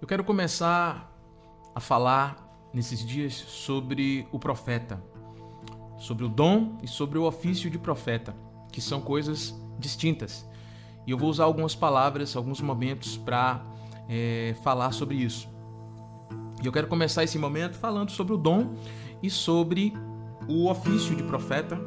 Eu quero começar a falar nesses dias sobre o profeta, sobre o dom e sobre o ofício de profeta, que são coisas distintas. E eu vou usar algumas palavras, alguns momentos para é, falar sobre isso. E eu quero começar esse momento falando sobre o dom e sobre o ofício de profeta,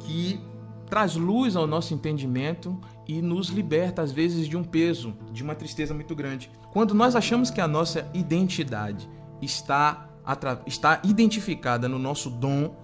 que traz luz ao nosso entendimento e nos liberta, às vezes, de um peso, de uma tristeza muito grande. Quando nós achamos que a nossa identidade está, está identificada no nosso dom,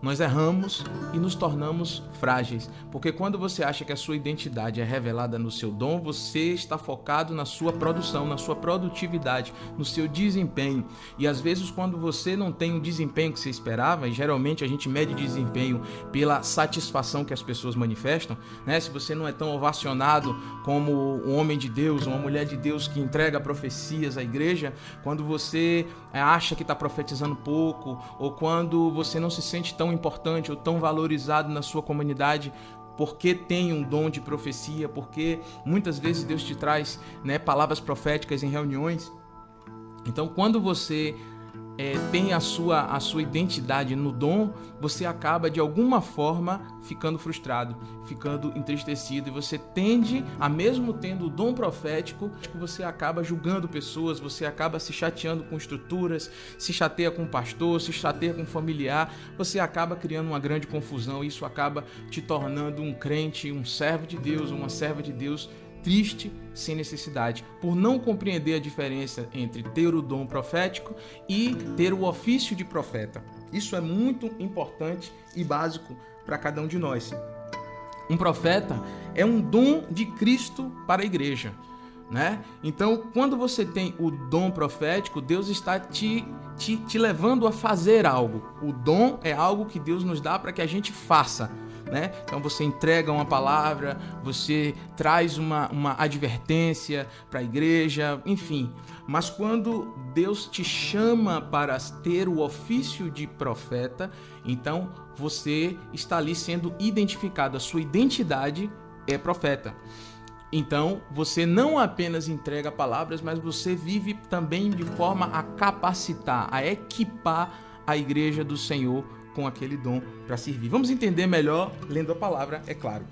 nós erramos e nos tornamos frágeis, porque quando você acha que a sua identidade é revelada no seu dom, você está focado na sua produção, na sua produtividade, no seu desempenho. E às vezes, quando você não tem o desempenho que você esperava, e geralmente a gente mede desempenho pela satisfação que as pessoas manifestam, né? Se você não é tão ovacionado como um homem de Deus, uma mulher de Deus que entrega profecias à igreja, quando você acha que está profetizando pouco, ou quando você não se sente tão tão importante ou tão valorizado na sua comunidade porque tem um dom de profecia, porque muitas vezes Deus te traz né, palavras proféticas em reuniões. Então, quando você é, tem a sua, a sua identidade no dom, você acaba de alguma forma ficando frustrado, ficando entristecido. E você tende, a mesmo tendo o dom profético, você acaba julgando pessoas, você acaba se chateando com estruturas, se chateia com pastor, se chateia com familiar, você acaba criando uma grande confusão, isso acaba te tornando um crente, um servo de Deus, uma serva de Deus triste sem necessidade, por não compreender a diferença entre ter o dom profético e ter o ofício de profeta. Isso é muito importante e básico para cada um de nós. Um profeta é um dom de Cristo para a igreja. Né? Então, quando você tem o dom profético, Deus está te, te, te levando a fazer algo. O dom é algo que Deus nos dá para que a gente faça né? Então você entrega uma palavra, você traz uma, uma advertência para a igreja, enfim. Mas quando Deus te chama para ter o ofício de profeta, então você está ali sendo identificado, a sua identidade é profeta. Então, você não apenas entrega palavras, mas você vive também de forma a capacitar, a equipar a igreja do Senhor com aquele dom para servir. Vamos entender melhor lendo a palavra, é claro.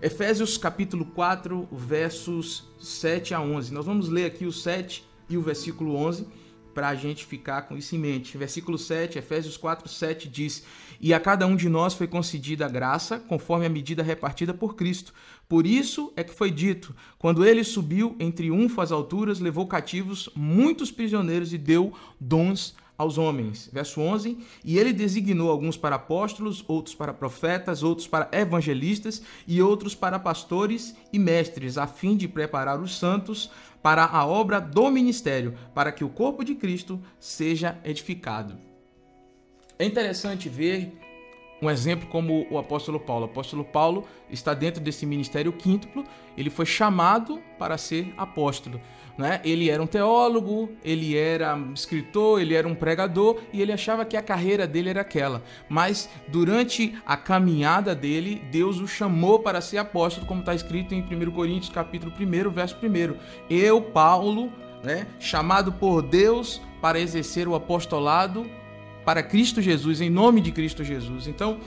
Efésios capítulo 4, versos 7 a 11. Nós vamos ler aqui o 7 e o versículo 11 para a gente ficar com isso em mente. Versículo 7, Efésios 4, 7 diz: E a cada um de nós foi concedida a graça, conforme a medida repartida por Cristo. Por isso é que foi dito: quando ele subiu em triunfo às alturas, levou cativos muitos prisioneiros e deu dons aos homens. Verso 11: E ele designou alguns para apóstolos, outros para profetas, outros para evangelistas e outros para pastores e mestres, a fim de preparar os santos para a obra do ministério, para que o corpo de Cristo seja edificado. É interessante ver um exemplo como o apóstolo Paulo. O apóstolo Paulo está dentro desse ministério quíntuplo, ele foi chamado para ser apóstolo. Né? Ele era um teólogo, ele era escritor, ele era um pregador e ele achava que a carreira dele era aquela. Mas durante a caminhada dele, Deus o chamou para ser apóstolo, como está escrito em 1 Coríntios capítulo 1, verso 1. Eu, Paulo, né, chamado por Deus para exercer o apostolado para Cristo Jesus, em nome de Cristo Jesus. Então,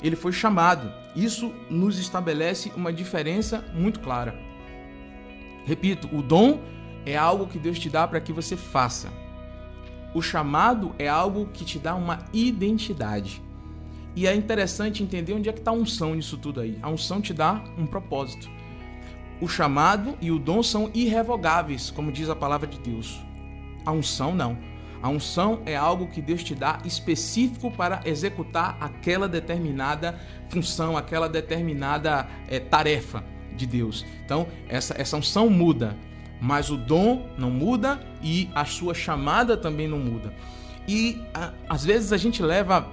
ele foi chamado. Isso nos estabelece uma diferença muito clara. Repito, o dom é algo que Deus te dá para que você faça. O chamado é algo que te dá uma identidade. E é interessante entender onde é que está a unção nisso tudo aí. A unção te dá um propósito. O chamado e o dom são irrevogáveis, como diz a palavra de Deus. A unção não. A unção é algo que Deus te dá específico para executar aquela determinada função, aquela determinada é, tarefa de Deus. Então, essa, essa unção muda, mas o dom não muda e a sua chamada também não muda. E a, às vezes a gente leva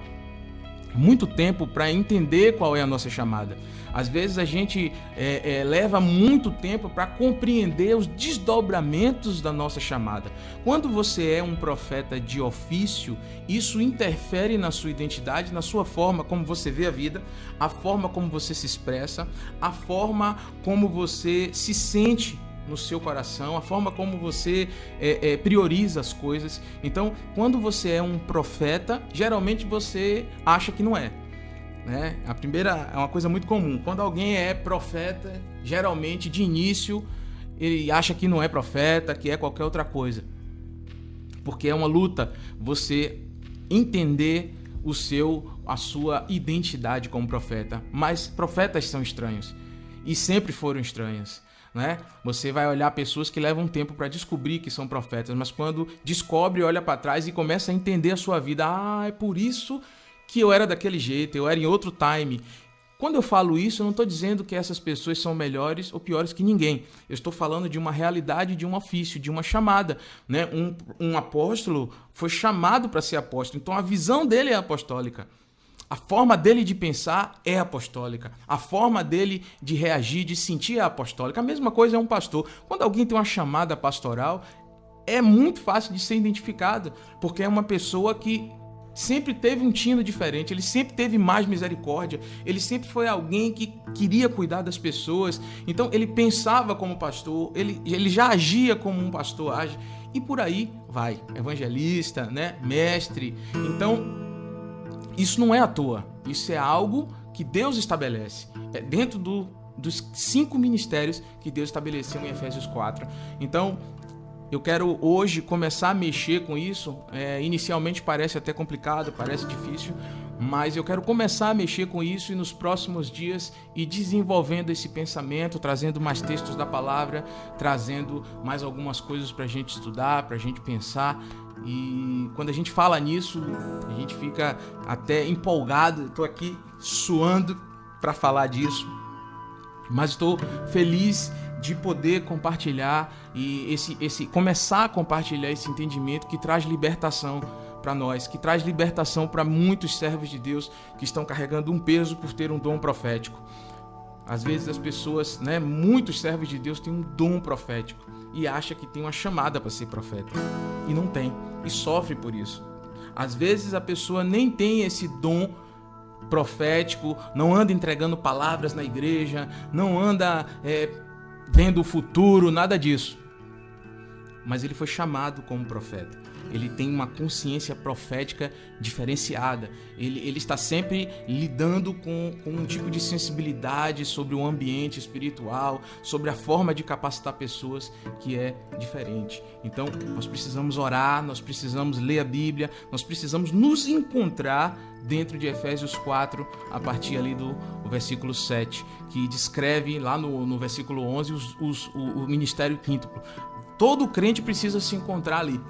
muito tempo para entender qual é a nossa chamada. Às vezes a gente é, é, leva muito tempo para compreender os desdobramentos da nossa chamada. Quando você é um profeta de ofício, isso interfere na sua identidade, na sua forma como você vê a vida, a forma como você se expressa, a forma como você se sente no seu coração, a forma como você é, é, prioriza as coisas. Então, quando você é um profeta, geralmente você acha que não é. Né? A primeira é uma coisa muito comum. Quando alguém é profeta, geralmente de início ele acha que não é profeta, que é qualquer outra coisa. Porque é uma luta você entender o seu a sua identidade como profeta. Mas profetas são estranhos e sempre foram estranhas. Né? Você vai olhar pessoas que levam tempo para descobrir que são profetas, mas quando descobre, olha para trás e começa a entender a sua vida. Ah, é por isso que eu era daquele jeito, eu era em outro time. Quando eu falo isso, eu não estou dizendo que essas pessoas são melhores ou piores que ninguém. Eu estou falando de uma realidade, de um ofício, de uma chamada. Né? Um, um apóstolo foi chamado para ser apóstolo, então a visão dele é apostólica. A forma dele de pensar é apostólica. A forma dele de reagir, de sentir é apostólica. A mesma coisa é um pastor. Quando alguém tem uma chamada pastoral, é muito fácil de ser identificado, porque é uma pessoa que sempre teve um tino diferente, ele sempre teve mais misericórdia, ele sempre foi alguém que queria cuidar das pessoas. Então ele pensava como pastor, ele, ele já agia como um pastor age, e por aí vai. Evangelista, né? mestre. Então isso não é à toa. Isso é algo que Deus estabelece. É dentro do, dos cinco ministérios que Deus estabeleceu em Efésios 4. Então, eu quero hoje começar a mexer com isso. É, inicialmente parece até complicado, parece difícil, mas eu quero começar a mexer com isso e nos próximos dias ir desenvolvendo esse pensamento, trazendo mais textos da palavra, trazendo mais algumas coisas para a gente estudar, para a gente pensar e quando a gente fala nisso, a gente fica até empolgado. Estou aqui suando para falar disso, mas estou feliz de poder compartilhar e esse, esse começar a compartilhar esse entendimento que traz libertação para nós, que traz libertação para muitos servos de Deus que estão carregando um peso por ter um dom profético. Às vezes as pessoas, né, muitos servos de Deus têm um dom profético e acha que tem uma chamada para ser profeta e não tem e sofre por isso. Às vezes a pessoa nem tem esse dom profético, não anda entregando palavras na igreja, não anda é, vendo o futuro, nada disso. Mas ele foi chamado como profeta ele tem uma consciência profética diferenciada. Ele, ele está sempre lidando com, com um tipo de sensibilidade sobre o ambiente espiritual, sobre a forma de capacitar pessoas que é diferente. Então, nós precisamos orar, nós precisamos ler a Bíblia, nós precisamos nos encontrar dentro de Efésios 4, a partir ali do versículo 7, que descreve lá no, no versículo 11 os, os, o, o ministério quíntuplo. Todo crente precisa se encontrar ali.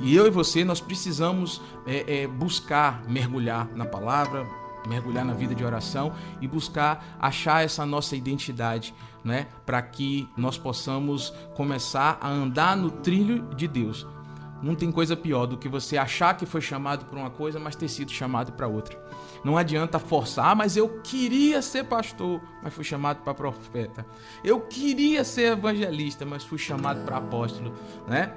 E eu e você, nós precisamos é, é, buscar mergulhar na palavra, mergulhar na vida de oração e buscar achar essa nossa identidade, né? Para que nós possamos começar a andar no trilho de Deus. Não tem coisa pior do que você achar que foi chamado para uma coisa, mas ter sido chamado para outra. Não adianta forçar, ah, mas eu queria ser pastor, mas fui chamado para profeta. Eu queria ser evangelista, mas fui chamado para apóstolo, né?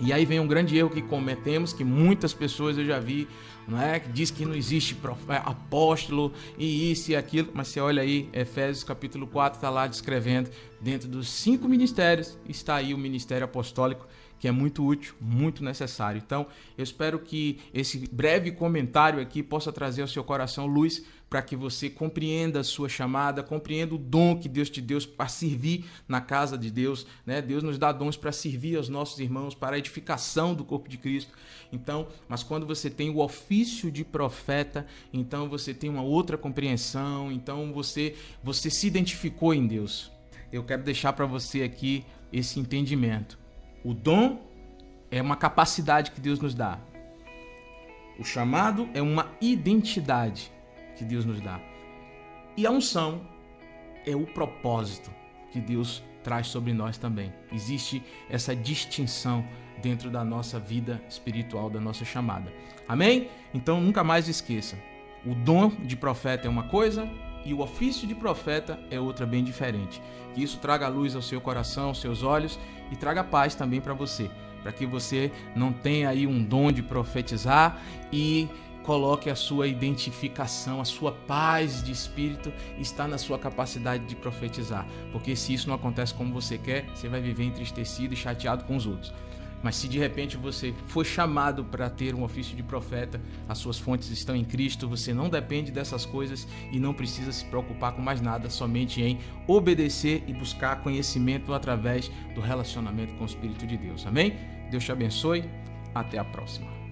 E aí vem um grande erro que cometemos, que muitas pessoas eu já vi, não é? Que diz que não existe é, apóstolo e isso e aquilo, mas você olha aí, Efésios capítulo 4 está lá descrevendo, dentro dos cinco ministérios está aí o ministério apostólico, que é muito útil, muito necessário. Então, eu espero que esse breve comentário aqui possa trazer ao seu coração luz para que você compreenda a sua chamada, compreenda o dom que Deus te deu para servir na casa de Deus. Né? Deus nos dá dons para servir aos nossos irmãos, para a edificação do corpo de Cristo. Então, mas quando você tem o ofício de profeta, então você tem uma outra compreensão, então você, você se identificou em Deus. Eu quero deixar para você aqui esse entendimento. O dom é uma capacidade que Deus nos dá. O chamado é uma identidade que Deus nos dá. E a unção é o propósito que Deus traz sobre nós também. Existe essa distinção dentro da nossa vida espiritual, da nossa chamada. Amém? Então nunca mais esqueça: o dom de profeta é uma coisa e o ofício de profeta é outra bem diferente. Que isso traga luz ao seu coração, aos seus olhos e traga paz também para você, para que você não tenha aí um dom de profetizar e coloque a sua identificação, a sua paz de espírito está na sua capacidade de profetizar. Porque se isso não acontece como você quer, você vai viver entristecido e chateado com os outros. Mas se de repente você foi chamado para ter um ofício de profeta, as suas fontes estão em Cristo, você não depende dessas coisas e não precisa se preocupar com mais nada, somente em obedecer e buscar conhecimento através do relacionamento com o Espírito de Deus. Amém? Deus te abençoe. Até a próxima.